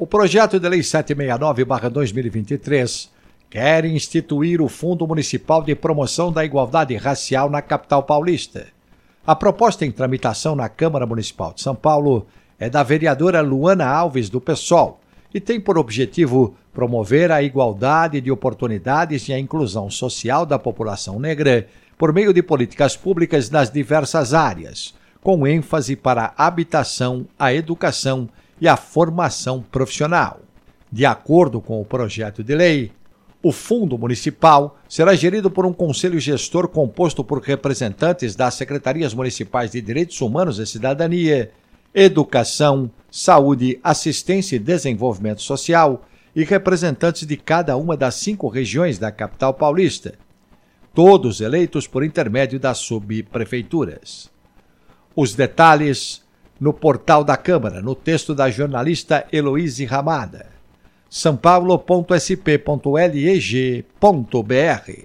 O projeto de lei 769-2023 quer instituir o Fundo Municipal de Promoção da Igualdade Racial na capital paulista. A proposta em tramitação na Câmara Municipal de São Paulo é da vereadora Luana Alves do PSOL e tem por objetivo promover a igualdade de oportunidades e a inclusão social da população negra por meio de políticas públicas nas diversas áreas, com ênfase para a habitação, a educação e a formação profissional. De acordo com o projeto de lei, o Fundo Municipal será gerido por um conselho gestor composto por representantes das Secretarias Municipais de Direitos Humanos e Cidadania, Educação, Saúde, Assistência e Desenvolvimento Social e representantes de cada uma das cinco regiões da capital paulista, todos eleitos por intermédio das subprefeituras. Os detalhes no portal da Câmara, no texto da jornalista Heloíse Ramada. sãopaulo.sp.leg.br